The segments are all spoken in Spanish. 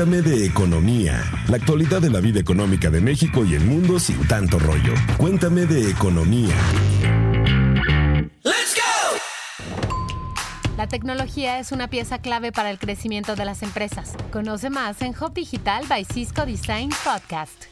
Cuéntame de economía, la actualidad de la vida económica de México y el mundo sin tanto rollo. Cuéntame de economía. La tecnología es una pieza clave para el crecimiento de las empresas. Conoce más en Hub Digital by Cisco Design Podcast.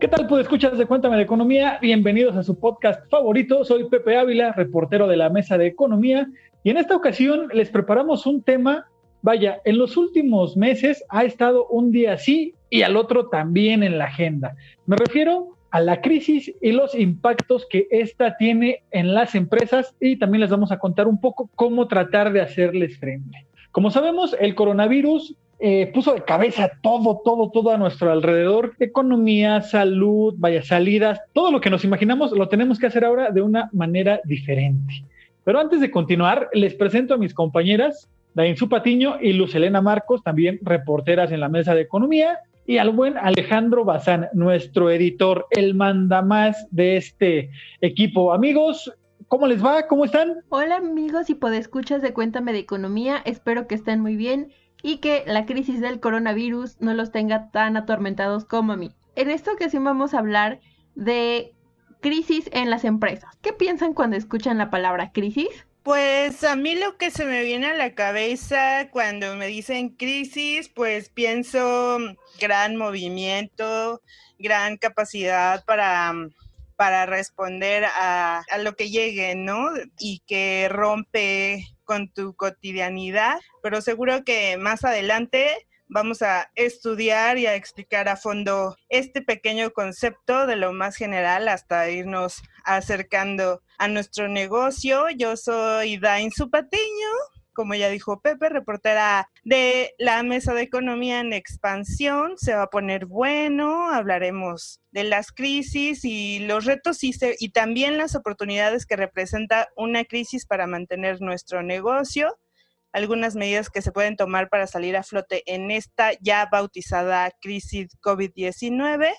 ¿Qué tal, pues escuchas de Cuéntame de Economía? Bienvenidos a su podcast favorito. Soy Pepe Ávila, reportero de la Mesa de Economía, y en esta ocasión les preparamos un tema. Vaya, en los últimos meses ha estado un día así y al otro también en la agenda. Me refiero a la crisis y los impactos que esta tiene en las empresas y también les vamos a contar un poco cómo tratar de hacerles frente. Como sabemos, el coronavirus eh, puso de cabeza todo, todo, todo a nuestro alrededor, economía, salud, vaya salidas, todo lo que nos imaginamos lo tenemos que hacer ahora de una manera diferente. Pero antes de continuar, les presento a mis compañeras, Dainzú Patiño y Luz Elena Marcos, también reporteras en la mesa de economía, y al buen Alejandro Bazán, nuestro editor, el mandamás de este equipo. Amigos, ¿cómo les va? ¿Cómo están? Hola amigos y podescuchas de Cuéntame de Economía, espero que estén muy bien y que la crisis del coronavirus no los tenga tan atormentados como a mí. En esta ocasión vamos a hablar de crisis en las empresas. ¿Qué piensan cuando escuchan la palabra crisis? Pues a mí lo que se me viene a la cabeza cuando me dicen crisis, pues pienso gran movimiento, gran capacidad para, para responder a, a lo que llegue, ¿no? Y que rompe con tu cotidianidad, pero seguro que más adelante vamos a estudiar y a explicar a fondo este pequeño concepto de lo más general hasta irnos acercando a nuestro negocio. Yo soy Dain Supatiño, como ya dijo Pepe, reportera de la Mesa de Economía en Expansión. Se va a poner bueno, hablaremos de las crisis y los retos y, y también las oportunidades que representa una crisis para mantener nuestro negocio algunas medidas que se pueden tomar para salir a flote en esta ya bautizada crisis COVID-19.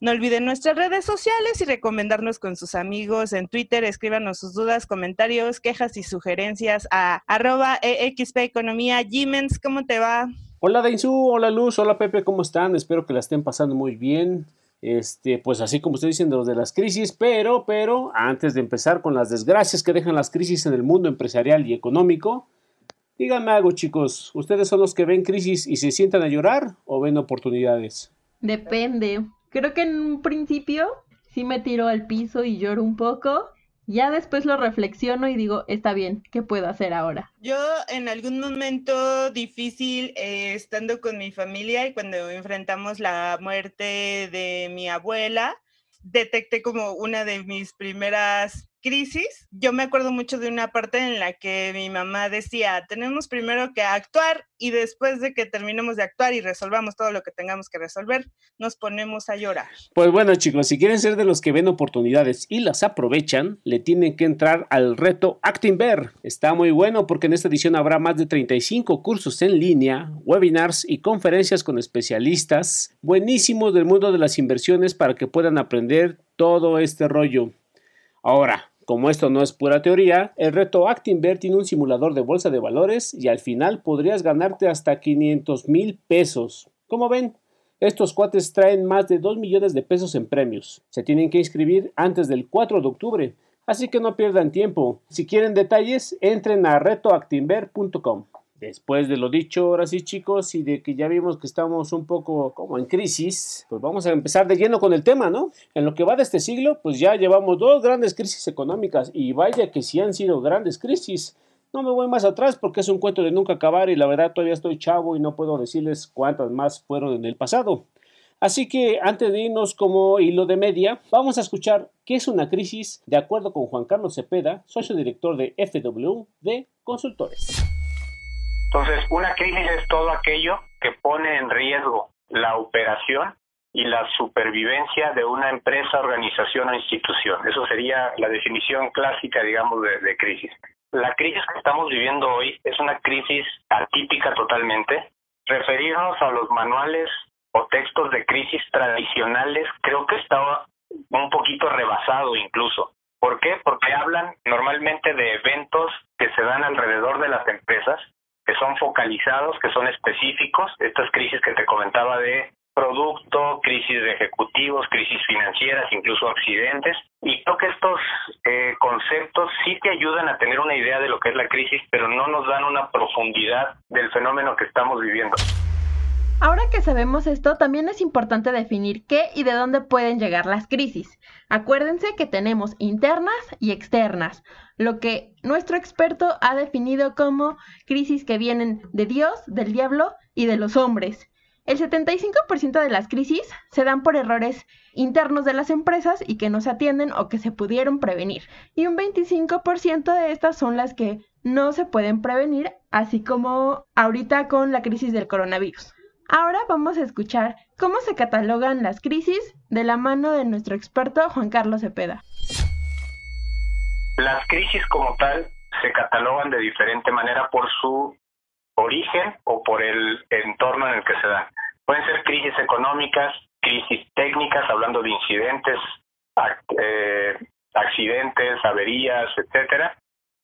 No olviden nuestras redes sociales y recomendarnos con sus amigos en Twitter. Escríbanos sus dudas, comentarios, quejas y sugerencias a arroba EXP Economía. Jimens, ¿cómo te va? Hola Dainzú, hola Luz, hola Pepe, ¿cómo están? Espero que la estén pasando muy bien. Este, pues así como estoy diciendo los de las crisis, pero, pero, antes de empezar con las desgracias que dejan las crisis en el mundo empresarial y económico, Díganme algo, chicos. ¿Ustedes son los que ven crisis y se sientan a llorar o ven oportunidades? Depende. Creo que en un principio sí me tiro al piso y lloro un poco. Ya después lo reflexiono y digo, está bien, ¿qué puedo hacer ahora? Yo en algún momento difícil, eh, estando con mi familia y cuando enfrentamos la muerte de mi abuela, detecté como una de mis primeras crisis, yo me acuerdo mucho de una parte en la que mi mamá decía, tenemos primero que actuar y después de que terminemos de actuar y resolvamos todo lo que tengamos que resolver, nos ponemos a llorar. Pues bueno chicos, si quieren ser de los que ven oportunidades y las aprovechan, le tienen que entrar al reto Acting Bear. Está muy bueno porque en esta edición habrá más de 35 cursos en línea, webinars y conferencias con especialistas buenísimos del mundo de las inversiones para que puedan aprender todo este rollo. Ahora, como esto no es pura teoría, el reto Actinver tiene un simulador de bolsa de valores y al final podrías ganarte hasta 500 mil pesos. Como ven, estos cuates traen más de 2 millones de pesos en premios. Se tienen que inscribir antes del 4 de octubre, así que no pierdan tiempo. Si quieren detalles, entren a retoactinver.com. Después de lo dicho, ahora sí chicos, y de que ya vimos que estamos un poco como en crisis, pues vamos a empezar de lleno con el tema, ¿no? En lo que va de este siglo, pues ya llevamos dos grandes crisis económicas y vaya que sí han sido grandes crisis. No me voy más atrás porque es un cuento de nunca acabar y la verdad todavía estoy chavo y no puedo decirles cuántas más fueron en el pasado. Así que antes de irnos como hilo de media, vamos a escuchar qué es una crisis de acuerdo con Juan Carlos Cepeda, socio director de FW de Consultores. Entonces, una crisis es todo aquello que pone en riesgo la operación y la supervivencia de una empresa, organización o institución. Eso sería la definición clásica, digamos, de, crisis. La crisis que estamos viviendo hoy es una crisis atípica totalmente. Referirnos a los manuales o textos de crisis tradicionales creo que estaba un poquito rebasado incluso. ¿Por qué? Porque hablan normalmente de eventos que se dan alrededor de las empresas que son focalizados, que son específicos, estas crisis que te comentaba de producto, crisis de ejecutivos, crisis financieras, incluso accidentes. Y creo que estos eh, conceptos sí te ayudan a tener una idea de lo que es la crisis, pero no nos dan una profundidad del fenómeno que estamos viviendo. Ahora que sabemos esto, también es importante definir qué y de dónde pueden llegar las crisis. Acuérdense que tenemos internas y externas, lo que nuestro experto ha definido como crisis que vienen de Dios, del diablo y de los hombres. El 75% de las crisis se dan por errores internos de las empresas y que no se atienden o que se pudieron prevenir. Y un 25% de estas son las que no se pueden prevenir, así como ahorita con la crisis del coronavirus. Ahora vamos a escuchar cómo se catalogan las crisis de la mano de nuestro experto Juan Carlos Cepeda. Las crisis como tal se catalogan de diferente manera por su origen o por el entorno en el que se dan. Pueden ser crisis económicas, crisis técnicas, hablando de incidentes, eh, accidentes, averías, etcétera,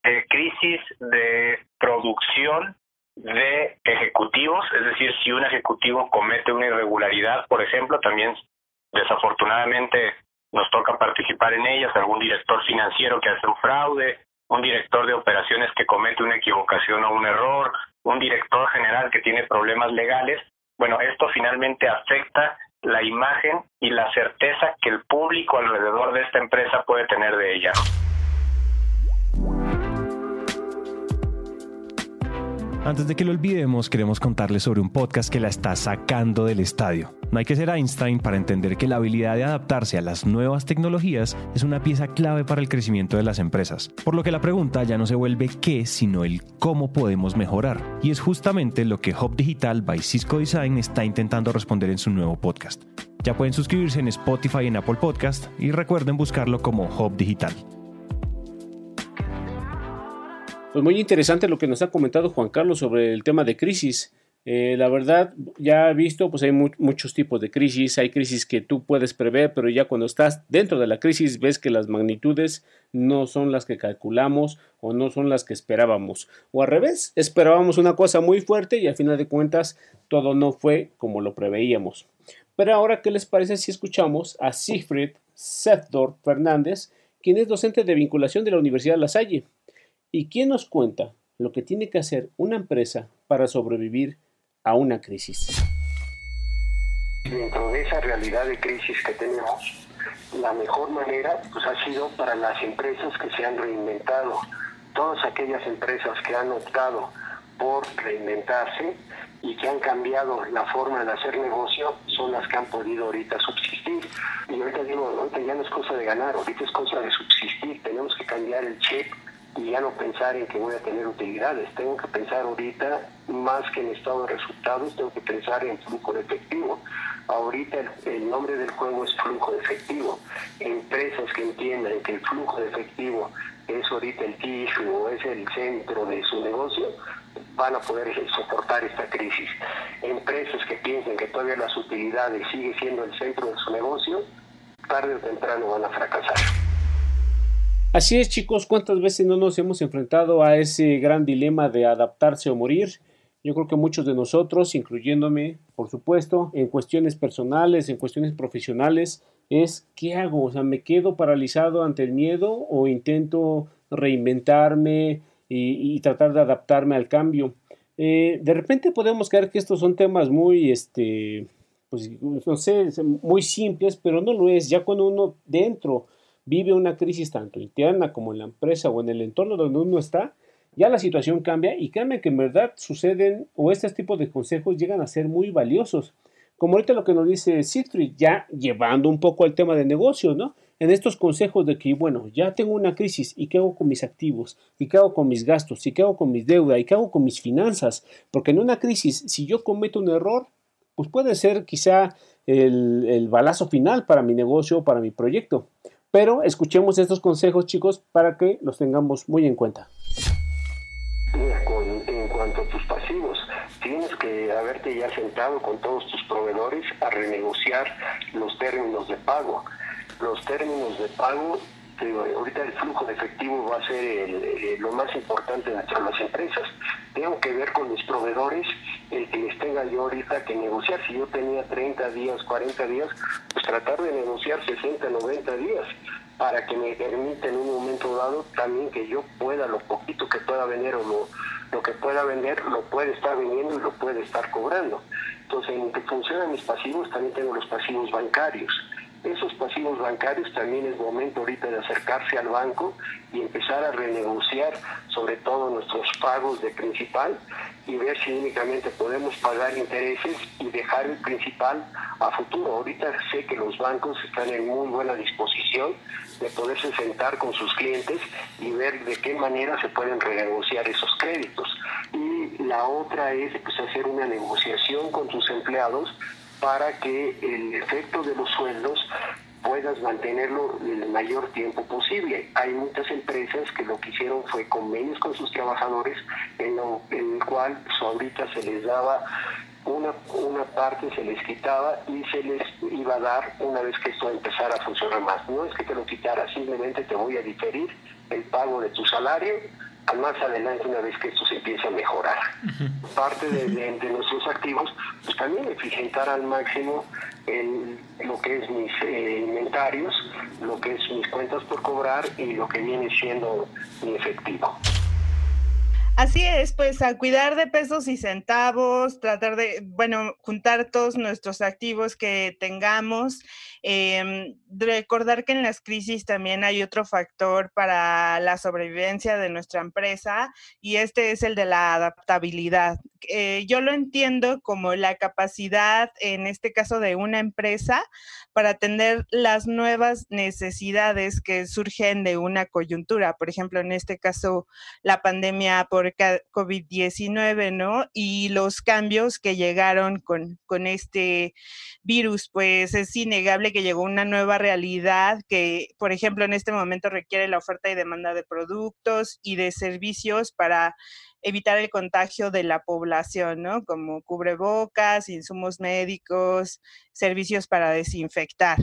eh, crisis de producción de ejecutivos, es decir, si un ejecutivo comete una irregularidad, por ejemplo, también desafortunadamente nos toca participar en ellas, algún director financiero que hace un fraude, un director de operaciones que comete una equivocación o un error, un director general que tiene problemas legales, bueno, esto finalmente afecta la imagen y la certeza que el público alrededor de esta empresa puede tener de ella. Antes de que lo olvidemos, queremos contarles sobre un podcast que la está sacando del estadio. No hay que ser Einstein para entender que la habilidad de adaptarse a las nuevas tecnologías es una pieza clave para el crecimiento de las empresas. Por lo que la pregunta ya no se vuelve qué, sino el cómo podemos mejorar. Y es justamente lo que Hub Digital by Cisco Design está intentando responder en su nuevo podcast. Ya pueden suscribirse en Spotify y en Apple Podcast y recuerden buscarlo como Hub Digital. Pues muy interesante lo que nos ha comentado Juan Carlos sobre el tema de crisis. Eh, la verdad, ya he visto, pues hay muchos tipos de crisis. Hay crisis que tú puedes prever, pero ya cuando estás dentro de la crisis ves que las magnitudes no son las que calculamos o no son las que esperábamos. O al revés, esperábamos una cosa muy fuerte y al final de cuentas todo no fue como lo preveíamos. Pero ahora, ¿qué les parece si escuchamos a Siegfried Sethdorf Fernández, quien es docente de vinculación de la Universidad de La Salle? ¿Y quién nos cuenta lo que tiene que hacer una empresa para sobrevivir a una crisis? Dentro de esa realidad de crisis que tenemos, la mejor manera pues, ha sido para las empresas que se han reinventado. Todas aquellas empresas que han optado por reinventarse y que han cambiado la forma de hacer negocio son las que han podido ahorita subsistir. Y ahorita digo, ahorita ya no es cosa de ganar, ahorita es cosa de subsistir. Tenemos que cambiar el chip y ya no pensar en que voy a tener utilidades. Tengo que pensar ahorita más que en estado de resultados, tengo que pensar en flujo de efectivo. Ahorita el, nombre del juego es flujo de efectivo. Empresas que entiendan que el flujo de efectivo es ahorita el tissue o es el centro de su negocio, van a poder soportar esta crisis. Empresas que piensen que todavía las utilidades sigue siendo el centro de su negocio, tarde o temprano van a fracasar. Así es chicos, ¿cuántas veces no nos hemos enfrentado a ese gran dilema de adaptarse o morir? Yo creo que muchos de nosotros, incluyéndome, por supuesto, en cuestiones personales, en cuestiones profesionales, es ¿qué hago? O sea, ¿me quedo paralizado ante el miedo o intento reinventarme y, tratar de adaptarme al cambio? Eh, de repente podemos creer que estos son temas muy, este, pues, no sé, muy simples, pero no lo es. Ya cuando uno dentro vive una crisis tanto interna como en la empresa o en el entorno donde uno está, ya la situación cambia y créanme que en verdad suceden o estos tipos de consejos llegan a ser muy valiosos. Como ahorita lo que nos dice Citrix, ya llevando un poco al tema de negocios, ¿no? En estos consejos de que, bueno, ya tengo una crisis y qué hago con mis activos, y qué hago con mis gastos, y qué hago con mis deudas, y qué hago con mis finanzas, porque en una crisis, si yo cometo un error, pues puede ser quizá el, el balazo final para mi negocio o para mi proyecto. Pero escuchemos estos consejos, chicos, para que los tengamos muy en cuenta. en cuanto a tus pasivos, tienes que haberte ya sentado con todos tus proveedores a renegociar los términos de pago. Los términos de pago ahorita el flujo de efectivo va a ser lo más importante dentro de las empresas. Tengo tengo que ver con mis proveedores el que les tenga yo ahorita que negociar. Si yo tenía 30 días, 40 días, pues tratar de negociar 60, 90 días para que me permita en un momento dado también que yo pueda, lo poquito que pueda vender o lo, lo que pueda vender, lo puede estar vendiendo y lo puede estar cobrando. Entonces, en que funcionan mis pasivos, también tengo los pasivos bancarios. Esos pasivos bancarios también es momento ahorita de acercarse al banco y empezar a renegociar sobre todo nuestros pagos de principal y ver si únicamente podemos pagar intereses y dejar el principal a futuro. Ahorita sé que los bancos están en muy buena disposición de poderse sentar con sus clientes y ver de qué manera se pueden renegociar esos créditos. Y la otra es pues, hacer una negociación con tus empleados para que el efecto de los sueldos puedas mantenerlo el mayor tiempo posible. Hay muchas empresas que lo que hicieron fue convenios con sus trabajadores en, lo, en el cual ahorita se les daba una, una parte se les quitaba y se les iba a dar una vez que esto empezara a funcionar más. No es que te lo quitara, simplemente te voy a diferir el pago de tu salario más adelante una vez que esto se empiece a mejorar. Parte de, nuestros activos, pues también eficientar al máximo en lo que es mis eh, inventarios, lo que es mis cuentas por cobrar y lo que viene siendo mi efectivo. Así es, pues a cuidar de pesos y centavos, tratar de, bueno, juntar todos nuestros activos que tengamos. Em, recordar que en las crisis también hay otro factor para la sobrevivencia de nuestra empresa y este es el de la adaptabilidad. Eh, yo lo entiendo como la capacidad, en este caso de una empresa, para atender las nuevas necesidades que surgen de una coyuntura. Por ejemplo, en este caso, la pandemia por COVID-19, ¿no? Y los cambios que llegaron con, con este virus, pues es innegable que llegó una nueva realidad que, por ejemplo, en este momento requiere la oferta y demanda de productos y de servicios para evitar el contagio de la población, ¿no? Como cubrebocas, insumos médicos, servicios para desinfectar.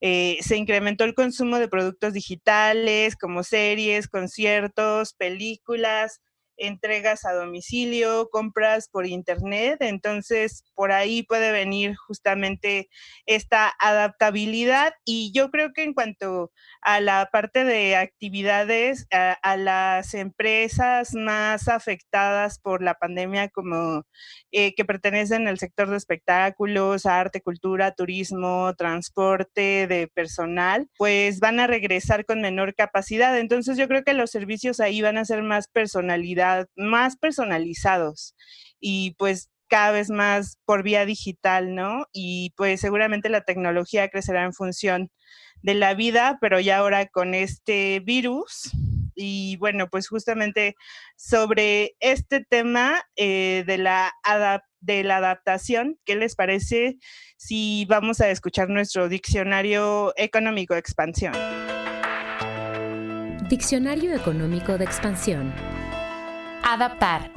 Eh, se incrementó el consumo de productos digitales como series, conciertos, películas, entregas a domicilio, compras por internet, entonces por ahí puede venir justamente esta adaptabilidad. Y yo creo que en cuanto a la parte de actividades, a, las empresas más afectadas por la pandemia como eh, que pertenecen al sector de espectáculos, arte, cultura, turismo, transporte de personal, pues van a regresar con menor capacidad, entonces yo creo que los servicios ahí van a ser más personalidad más personalizados y pues cada vez más por vía digital, ¿no? Y pues seguramente la tecnología crecerá en función de la vida, pero ya ahora con este virus. Y bueno, pues justamente sobre este tema eh, de, la de la adaptación, ¿qué les parece si vamos a escuchar nuestro diccionario económico de expansión? Diccionario económico de expansión. Adaptar.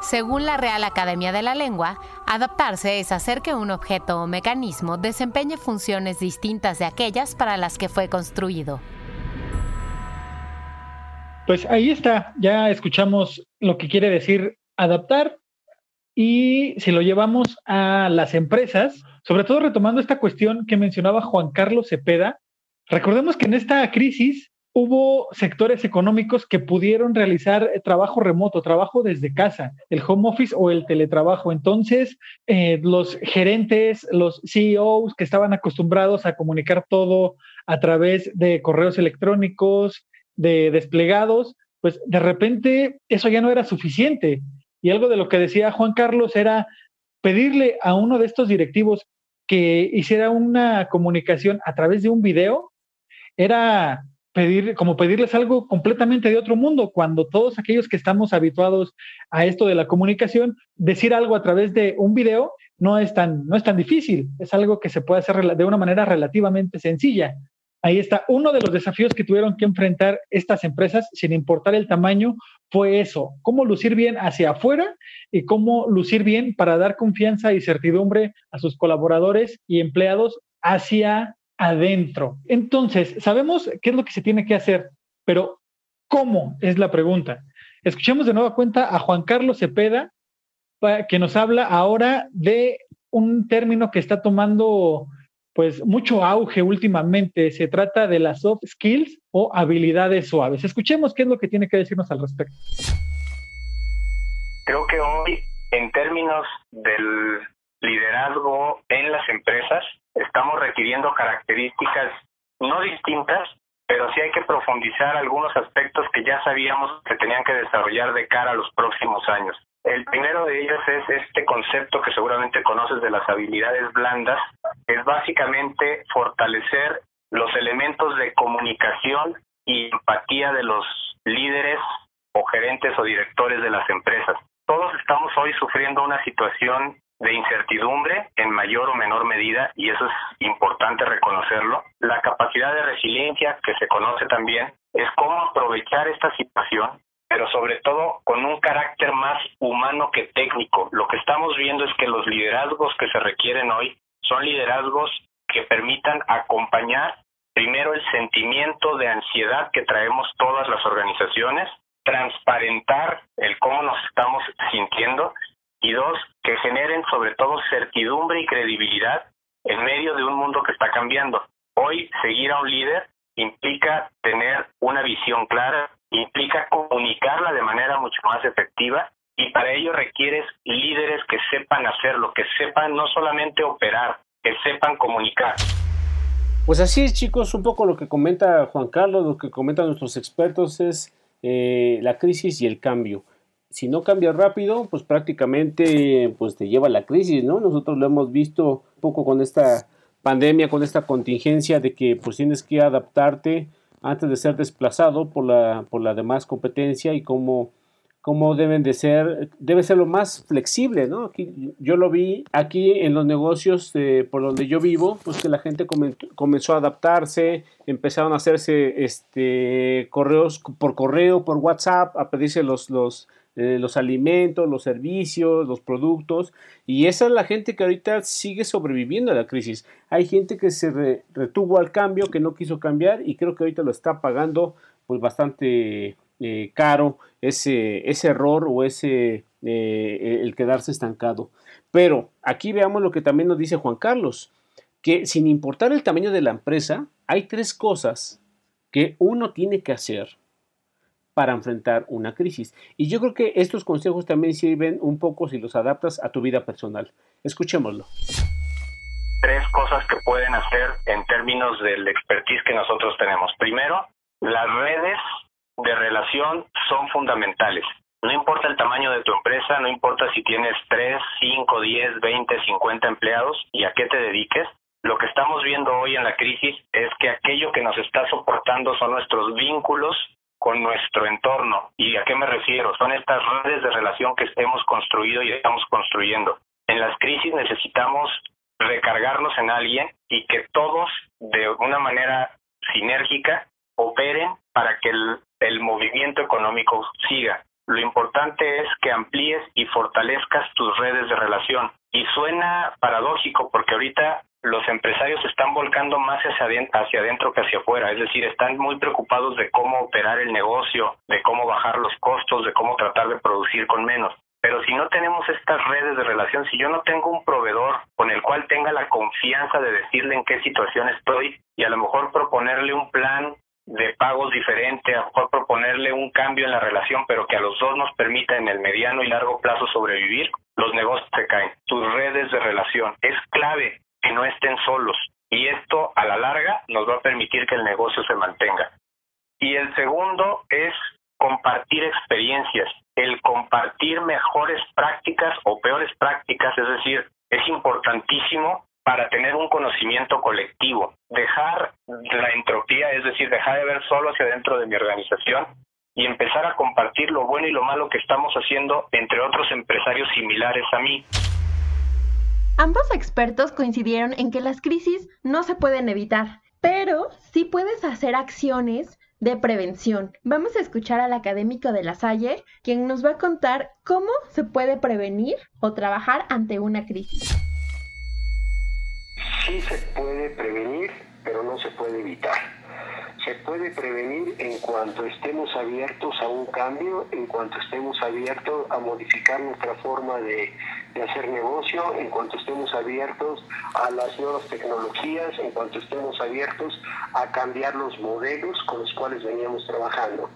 Según la Real Academia de la Lengua, adaptarse es hacer que un objeto o mecanismo desempeñe funciones distintas de aquellas para las que fue construido. Pues ahí está, ya escuchamos lo que quiere decir adaptar y si lo llevamos a las empresas, sobre todo retomando esta cuestión que mencionaba Juan Carlos Cepeda, recordemos que en esta crisis hubo sectores económicos que pudieron realizar eh, trabajo remoto, trabajo desde casa, el home office o el teletrabajo. Entonces, eh, los gerentes, los CEOs que estaban acostumbrados a comunicar todo a través de correos electrónicos, de desplegados, pues de repente eso ya no era suficiente. Y algo de lo que decía Juan Carlos era pedirle a uno de estos directivos que hiciera una comunicación a través de un video, era pedir, como pedirles algo completamente de otro mundo, cuando todos aquellos que estamos habituados a esto de la comunicación, decir algo a través de un video no es tan, no es tan difícil, es algo que se puede hacer de una manera relativamente sencilla. Ahí está, uno de los desafíos que tuvieron que enfrentar estas empresas, sin importar el tamaño, fue eso, cómo lucir bien hacia afuera y cómo lucir bien para dar confianza y certidumbre a sus colaboradores y empleados hacia adentro. Entonces, sabemos qué es lo que se tiene que hacer, pero ¿Cómo? Es la pregunta. Escuchemos de nueva cuenta a Juan Carlos Cepeda, que nos habla ahora de un término que está tomando pues mucho auge últimamente. Se trata de las soft skills o habilidades suaves. Escuchemos qué es lo que tiene que decirnos al respecto. Creo que hoy, en términos del liderazgo en las empresas, estamos requiriendo características no distintas, pero sí hay que profundizar algunos aspectos que ya sabíamos que tenían que desarrollar de cara a los próximos años. El primero de ellos es este concepto que seguramente conoces de las habilidades blandas, es básicamente fortalecer los elementos de comunicación y empatía de los líderes o gerentes o directores de las empresas. Todos estamos hoy sufriendo una situación de incertidumbre en mayor o menor medida, y eso es importante reconocerlo. La capacidad de resiliencia, que se conoce también, es cómo aprovechar esta situación, pero sobre todo con un carácter más humano que técnico. Lo que estamos viendo es que los liderazgos que se requieren hoy son liderazgos que permitan acompañar primero el sentimiento de ansiedad que traemos todas las organizaciones, transparentar el cómo nos estamos sintiendo y dos, que generen sobre todo certidumbre y credibilidad en medio de un mundo que está cambiando. Hoy seguir a un líder implica tener una visión clara, implica comunicarla de manera mucho más efectiva y para ello requieres líderes que sepan hacerlo, que sepan no solamente operar, que sepan comunicar. Pues así es chicos, un poco lo que comenta Juan Carlos, lo que comentan nuestros expertos es eh, la crisis y el cambio si no cambia rápido, pues prácticamente pues te lleva a la crisis, ¿no? Nosotros lo hemos visto un poco con esta pandemia, con esta contingencia de que pues tienes que adaptarte antes de ser desplazado por la, por la demás competencia y cómo, cómo deben de ser, debe ser lo más flexible, ¿no? Aquí, yo lo vi aquí en los negocios por donde yo vivo, pues que la gente comenzó a adaptarse, empezaron a hacerse este correos por correo, por WhatsApp, a pedirse los, los eh, los alimentos, los servicios, los productos, y esa es la gente que ahorita sigue sobreviviendo a la crisis. Hay gente que se retuvo al cambio, que no quiso cambiar, y creo que ahorita lo está pagando pues bastante eh, caro ese, ese error o ese eh, el quedarse estancado. Pero aquí veamos lo que también nos dice Juan Carlos, que sin importar el tamaño de la empresa, hay tres cosas que uno tiene que hacer para enfrentar una crisis. Y yo creo que estos consejos también sirven un poco si los adaptas a tu vida personal. Escuchémoslo. Tres cosas que pueden hacer en términos del expertise que nosotros tenemos. Primero, las redes de relación son fundamentales. No importa el tamaño de tu empresa, no importa si tienes 3, 5, 10, 20, 50 empleados y a qué te dediques, lo que estamos viendo hoy en la crisis es que aquello que nos está soportando son nuestros vínculos con nuestro entorno. ¿Y a qué me refiero? Son estas redes de relación que hemos construido y estamos construyendo. En las crisis necesitamos recargarnos en alguien y que todos de una manera sinérgica operen para que el, el movimiento económico siga. Lo importante es que amplíes y fortalezcas tus redes de relación. Y suena paradójico porque ahorita los empresarios están volcando más hacia adentro, hacia adentro que hacia afuera, es decir, están muy preocupados de cómo operar el negocio, de cómo bajar los costos, de cómo tratar de producir con menos. Pero si no tenemos estas redes de relación, si yo no tengo un proveedor con el cual tenga la confianza de decirle en qué situación estoy y a lo mejor proponerle un plan de pagos diferente, a lo mejor proponerle un cambio en la relación, pero que a los dos nos permita en el mediano y largo plazo sobrevivir, los negocios se caen. Tus redes de relación es clave que no estén solos y esto a la larga nos va a permitir que el negocio se mantenga. Y el segundo es compartir experiencias, el compartir mejores prácticas o peores prácticas, es decir, es importantísimo para tener un conocimiento colectivo, dejar la entropía, es decir, dejar de ver solo hacia dentro de mi organización y empezar a compartir lo bueno y lo malo que estamos haciendo entre otros empresarios similares a mí. Ambos expertos coincidieron en que las crisis no se pueden evitar, pero sí puedes hacer acciones de prevención. Vamos a escuchar al académico de la Salle, quien nos va a contar cómo se puede prevenir o trabajar ante una crisis. Sí se puede prevenir, pero no se puede evitar. se puede prevenir en cuanto estemos abiertos a un cambio, en cuanto estemos abiertos a modificar nuestra forma de, de, hacer negocio, en cuanto estemos abiertos a las nuevas tecnologías, en cuanto estemos abiertos a cambiar los modelos con los cuales veníamos trabajando.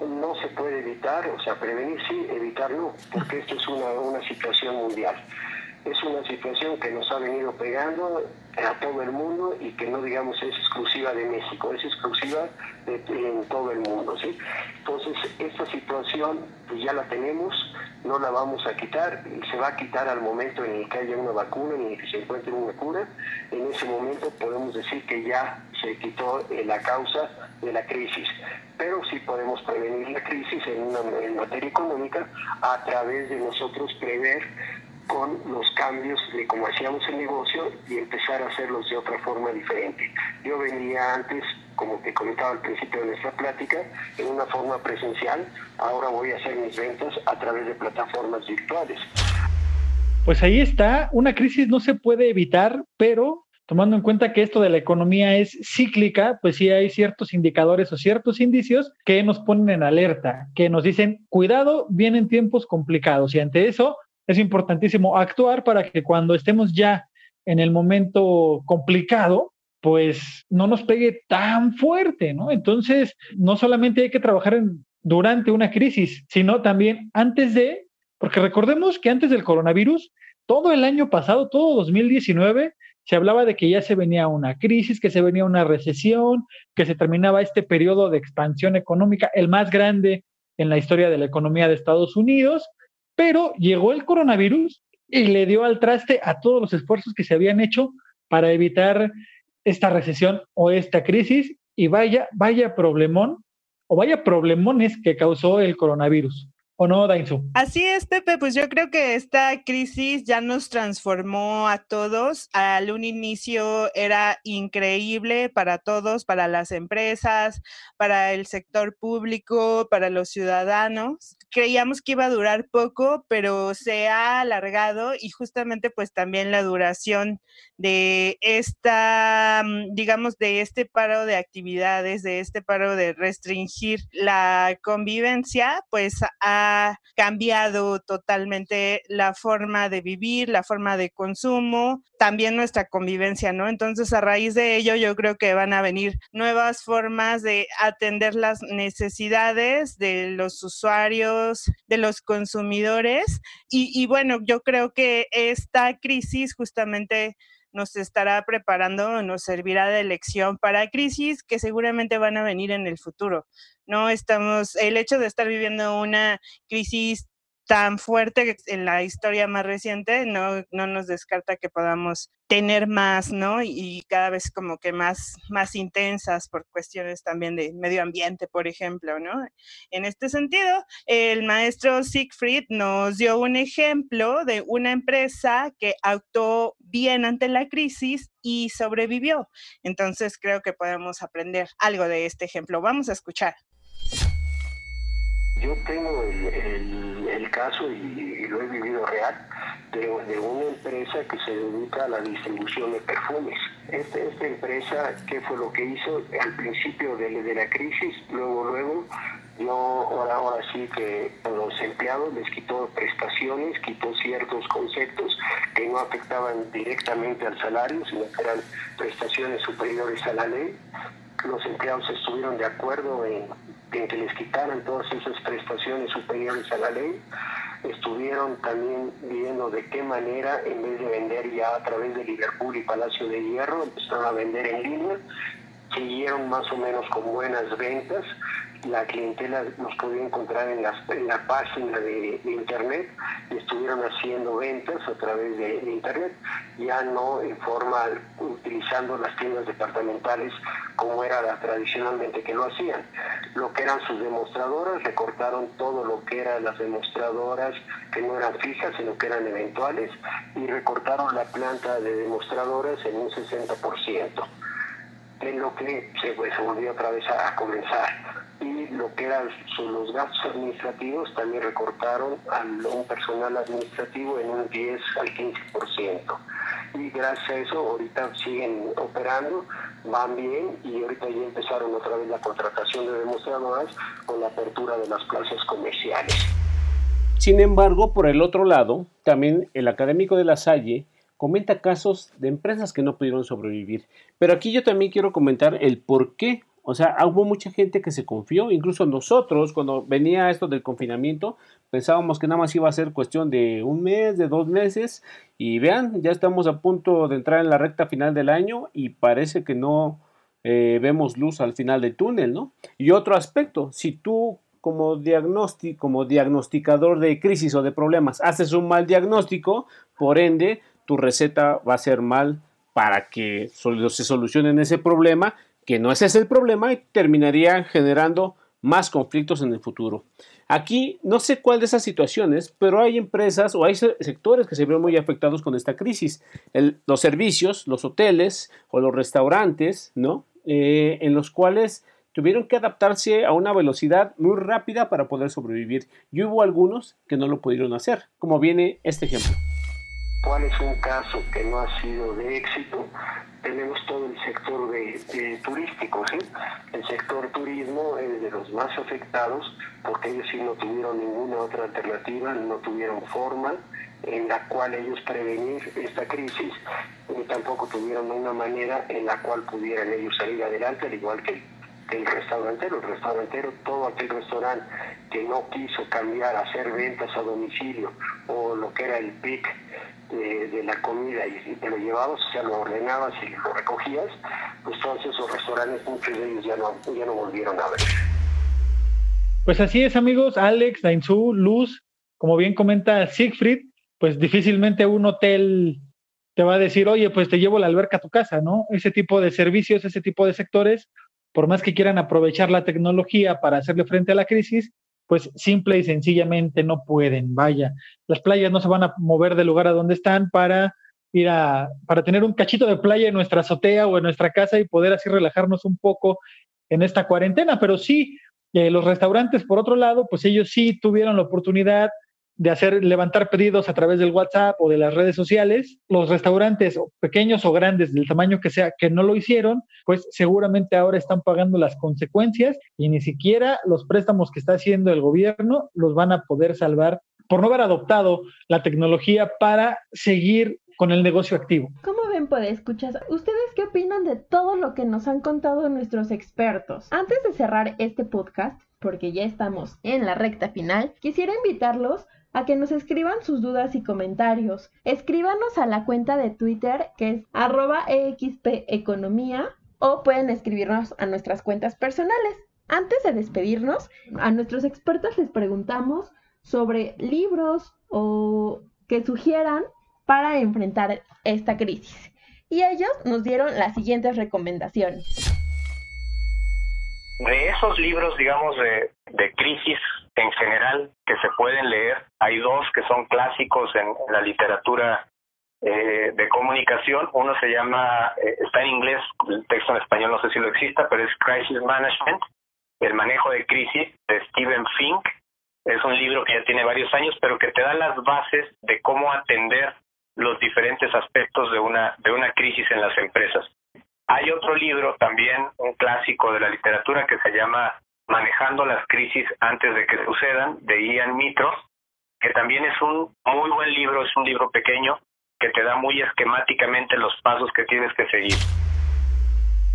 No se puede evitar, o sea, prevenir sí, evitar no, porque esto es una, una situación mundial es una situación que nos ha venido pegando a todo el mundo y que no digamos es exclusiva de México, es exclusiva de, en todo el mundo. ¿sí? Entonces, esta situación pues ya la tenemos, no la vamos a quitar, se va a quitar al momento en el que haya una vacuna, en el que se encuentre una cura. En ese momento podemos decir que ya se quitó eh, la causa de la crisis pero sí podemos prevenir la crisis en, una, en materia económica a través de nosotros prever con los cambios de cómo hacíamos el negocio y empezar a hacerlos de otra forma diferente. Yo venía antes, como te comentaba al principio de nuestra plática, en una forma presencial, ahora voy a hacer mis ventas a través de plataformas virtuales. Pues ahí está, una crisis no se puede evitar, pero tomando en cuenta que esto de la economía es cíclica, pues sí hay ciertos indicadores o ciertos indicios que nos ponen en alerta, que nos dicen, cuidado, vienen tiempos complicados y ante eso es importantísimo actuar para que cuando estemos ya en el momento complicado, pues no nos pegue tan fuerte, ¿no? Entonces, no solamente hay que trabajar durante una crisis, sino también antes de, porque recordemos que antes del coronavirus, todo el año pasado, todo 2019, se hablaba de que ya se venía una crisis, que se venía una recesión, que se terminaba este periodo de expansión económica, el más grande en la historia de la economía de Estados Unidos, pero llegó el coronavirus y le dio al traste a todos los esfuerzos que se habían hecho para evitar esta recesión o esta crisis y vaya, vaya problemón o vaya problemones que causó el coronavirus. ¿O no, Dainzu? Así es, Pepe, pues yo creo que esta crisis ya nos transformó a todos. Al un inicio era increíble para todos, para las empresas, para el sector público, para los ciudadanos creíamos que iba a durar poco, pero se ha alargado y justamente pues también la duración de esta, mm, digamos, de este paro de actividades, de este paro de restringir la convivencia, pues ha cambiado totalmente la forma de vivir, la forma de consumo, también nuestra convivencia, ¿no? Entonces, a raíz de ello, yo creo que van a venir nuevas formas de atender las necesidades de los usuarios, de los consumidores. Y, y bueno, yo creo que esta crisis justamente nos estará preparando, nos servirá de lección para crisis que seguramente van a venir en el futuro. No estamos, el hecho de estar viviendo una crisis tan fuerte en la historia más reciente, no, no nos descarta que podamos tener más, ¿no? Y, cada vez como que más, más intensas por cuestiones también de medio ambiente, por ejemplo, ¿no? En este sentido, el maestro Siegfried nos dio un ejemplo de una empresa que actuó bien ante la crisis y sobrevivió. Entonces creo que podemos aprender algo de este ejemplo. Vamos a escuchar. Yo tengo el, caso, y, lo he vivido real, de, una empresa que se dedica a la distribución de perfumes. Este, esta empresa, ¿qué fue lo que hizo? Al principio de, de la crisis, luego, luego, yo ahora, ahora sí que a los empleados les quitó prestaciones, quitó ciertos conceptos que no afectaban directamente al salario, sino que eran prestaciones superiores a la ley. Los empleados estuvieron de acuerdo en en que les quitaran todas esas prestaciones superiores a la ley, estuvieron también viendo de qué manera, en vez de vender ya a través de Liverpool y Palacio de Hierro, empezaron a vender en línea, siguieron más o menos con buenas ventas, la clientela los podía encontrar en, la página de, internet estuvieron haciendo ventas a través de, internet, ya no en forma utilizando las tiendas departamentales como era tradicionalmente que lo hacían. Lo que eran sus demostradoras, recortaron todo lo que eran las demostradoras que no eran fijas, sino que eran eventuales, y recortaron la planta de demostradoras en un 60%, en lo que se, pues, volvió otra vez a comenzar y lo que eran los gastos administrativos también recortaron a un personal administrativo en un 10 al 15%. y gracias a eso ahorita siguen operando, van bien y ahorita ya empezaron otra vez la contratación de demostradoras con la apertura de las plazas comerciales. Sin embargo, por el otro lado, también el académico de la Salle comenta casos de empresas que no pudieron sobrevivir. Pero aquí yo también quiero comentar el por qué. O sea, hubo mucha gente que se confió, incluso nosotros, cuando venía esto del confinamiento, pensábamos que nada más iba a ser cuestión de un mes, de dos meses, y vean, ya estamos a punto de entrar en la recta final del año y parece que no eh, vemos luz al final del túnel, ¿no? Y otro aspecto, si tú como, diagnóstico, como diagnosticador de crisis o de problemas haces un mal diagnóstico, por ende, tu receta va a ser mal para que se solucione ese problema, que no ese es el problema y terminaría generando más conflictos en el futuro. Aquí no sé cuál de esas situaciones, pero hay empresas o hay sectores que se ven muy afectados con esta crisis. los servicios, los hoteles o los restaurantes, ¿no? Eh, en los cuales tuvieron que adaptarse a una velocidad muy rápida para poder sobrevivir. Y hubo algunos que no lo pudieron hacer, como viene este ejemplo. ¿Cuál es un caso que no ha sido de éxito? Tenemos todo el sector de, turístico, ¿sí? El sector turismo es de los más afectados porque ellos sí no tuvieron ninguna otra alternativa, no tuvieron forma en la cual ellos prevenir esta crisis, ni tampoco tuvieron una manera en la cual pudieran ellos salir adelante, al igual que el restaurantero. El restaurantero, todo aquel restaurante que no quiso cambiar hacer ventas a domicilio o lo que era el pic de, la comida y te lo llevabas, o sea, lo ordenabas y lo recogías, pues todos esos restaurantes, muchos de ellos ya no, ya no volvieron a ver. Pues así es, amigos. Alex, Dainzú, Luz, como bien comenta Siegfried, pues difícilmente un hotel te va a decir, oye, pues te llevo la alberca a tu casa, ¿no? Ese tipo de servicios, ese tipo de sectores, por más que quieran aprovechar la tecnología para hacerle frente a la crisis, pues simple y sencillamente no pueden. Vaya, las playas no se van a mover del lugar a donde están para ir a, para tener un cachito de playa en nuestra azotea o en nuestra casa y poder así relajarnos un poco en esta cuarentena. Pero sí, eh, los restaurantes, por otro lado, pues ellos sí tuvieron la oportunidad de hacer levantar pedidos a través del WhatsApp o de las redes sociales. Los restaurantes pequeños o grandes del tamaño que sea que no lo hicieron, pues seguramente ahora están pagando las consecuencias y ni siquiera los préstamos que está haciendo el gobierno los van a poder salvar por no haber adoptado la tecnología para seguir con el negocio activo. ¿Cómo ven, puede escuchar? ¿Ustedes qué opinan de todo lo que nos han contado nuestros expertos? Antes de cerrar este podcast, porque ya estamos en la recta final, quisiera invitarlos a que nos escriban sus dudas y comentarios. Escríbanos a la cuenta de Twitter que es arroba expeconomía o pueden escribirnos a nuestras cuentas personales. Antes de despedirnos, a nuestros expertos les preguntamos sobre libros o que sugieran para enfrentar esta crisis. Y ellos nos dieron las siguientes recomendaciones. De esos libros, digamos, de, de crisis en general que se pueden leer. Hay dos que son clásicos en, la literatura eh, de comunicación. Uno se llama, eh, está en inglés, el texto en español no sé si lo exista, pero es Crisis Management, el manejo de crisis de Stephen Fink. Es un libro que ya tiene varios años, pero que te da las bases de cómo atender los diferentes aspectos de una, de una crisis en las empresas. Hay otro libro también, un clásico de la literatura que se llama Manejando las crisis antes de que sucedan, de Ian Mitro, que también es un muy buen libro, es un libro pequeño que te da muy esquemáticamente los pasos que tienes que seguir.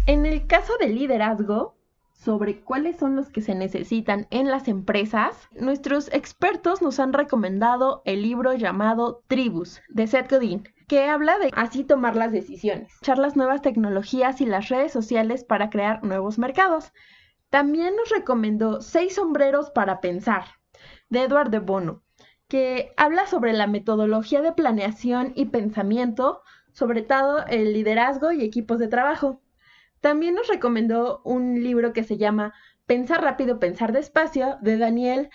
En el caso del liderazgo, sobre cuáles son los que se necesitan en las empresas, nuestros expertos nos han recomendado el libro llamado Tribus de Seth Godin, que habla de así tomar las decisiones, echar las nuevas tecnologías y las redes sociales para crear nuevos mercados. También nos recomendó Seis sombreros para pensar, de Edward de Bono, que habla sobre la metodología de planeación y pensamiento, sobre todo el liderazgo y equipos de trabajo. También nos recomendó un libro que se llama Pensar rápido, pensar despacio, de Daniel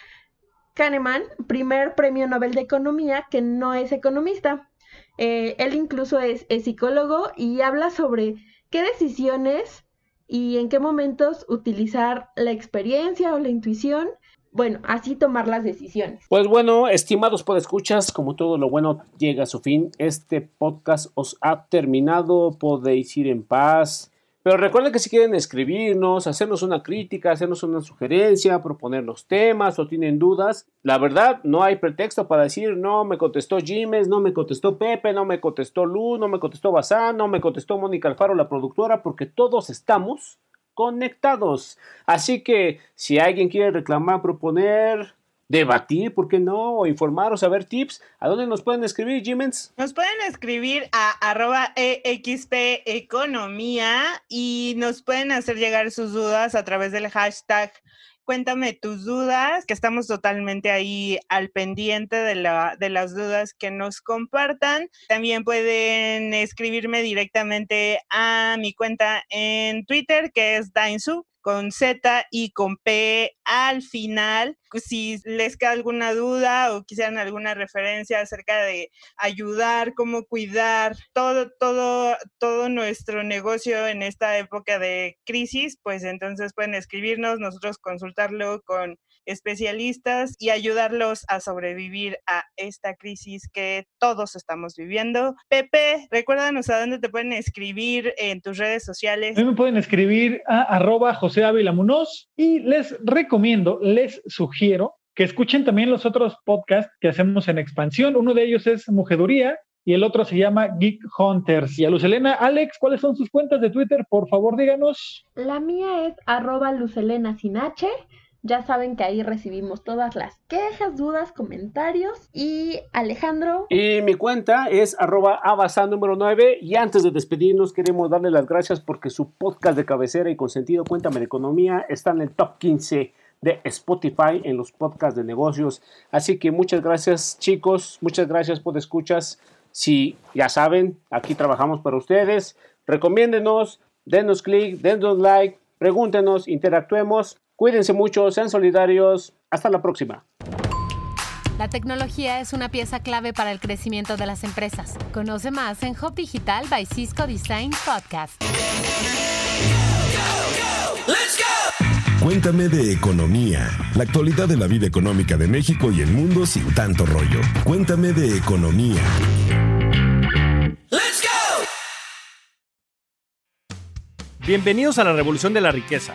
Kahneman, primer premio Nobel de Economía, que no es economista. Eh, él incluso es psicólogo y habla sobre qué decisiones y en qué momentos utilizar la experiencia o la intuición bueno, así tomar las decisiones. Pues bueno, estimados podescuchas, como todo lo bueno llega a su fin, este podcast os ha terminado, podéis ir en paz. Pero recuerden que si quieren escribirnos, hacernos una crítica, hacernos una sugerencia, proponernos temas o tienen dudas, la verdad no hay pretexto para decir no me contestó Jiménez, no me contestó Pepe, no me contestó Lu, no me contestó Bazán, no me contestó Mónica Alfaro, la productora, porque todos estamos conectados. Así que si alguien quiere reclamar, proponer, debatir, ¿por qué no? O informar o saber tips, ¿a dónde nos pueden escribir, Jimens? Nos pueden escribir a arroba EXP Economía y nos pueden hacer llegar sus dudas a través del hashtag cuéntame tus dudas, que estamos totalmente ahí al pendiente de, la, de las dudas que nos compartan. También pueden escribirme directamente a mi cuenta en Twitter, que es Dainsu, con Z y con P al final. Si les queda alguna duda o quisieran alguna referencia acerca de ayudar, cómo cuidar todo, todo, todo nuestro negocio en esta época de crisis, pues entonces pueden escribirnos, nosotros consultarlo con especialistas y ayudarlos a sobrevivir a esta crisis que todos estamos viviendo. Pepe, recuérdanos a dónde te pueden escribir en tus redes sociales. A mí me pueden escribir a arroba José Ávila Munoz y les recomiendo, les sugiero que escuchen también los otros podcasts que hacemos en expansión. Uno de ellos es Mujeduría y el otro se llama Geek Hunters. Y a Lucelena, Alex, ¿cuáles son sus cuentas de Twitter? Por favor, díganos. La mía es arroba Lucelena sin H. Ya saben que ahí recibimos todas las quejas, dudas, comentarios. Y Alejandro. Y mi cuenta es arroba número 9. Y antes de despedirnos, queremos darle las gracias porque su podcast de cabecera y con sentido Cuéntame de Economía está en el top 15 de Spotify en los podcasts de negocios. Así que muchas gracias, chicos. Muchas gracias por escuchas. Si ya saben, aquí trabajamos para ustedes. Recomiéndenos, denos clic, denos like, pregúntenos, interactuemos. Cuídense mucho, sean solidarios. Hasta la próxima. La tecnología es una pieza clave para el crecimiento de las empresas. Conoce más en Hop Digital by Cisco Design Podcast. Cuéntame de economía, la actualidad de la vida económica de México y el mundo sin tanto rollo. Cuéntame de economía. Bienvenidos a la Revolución de la Riqueza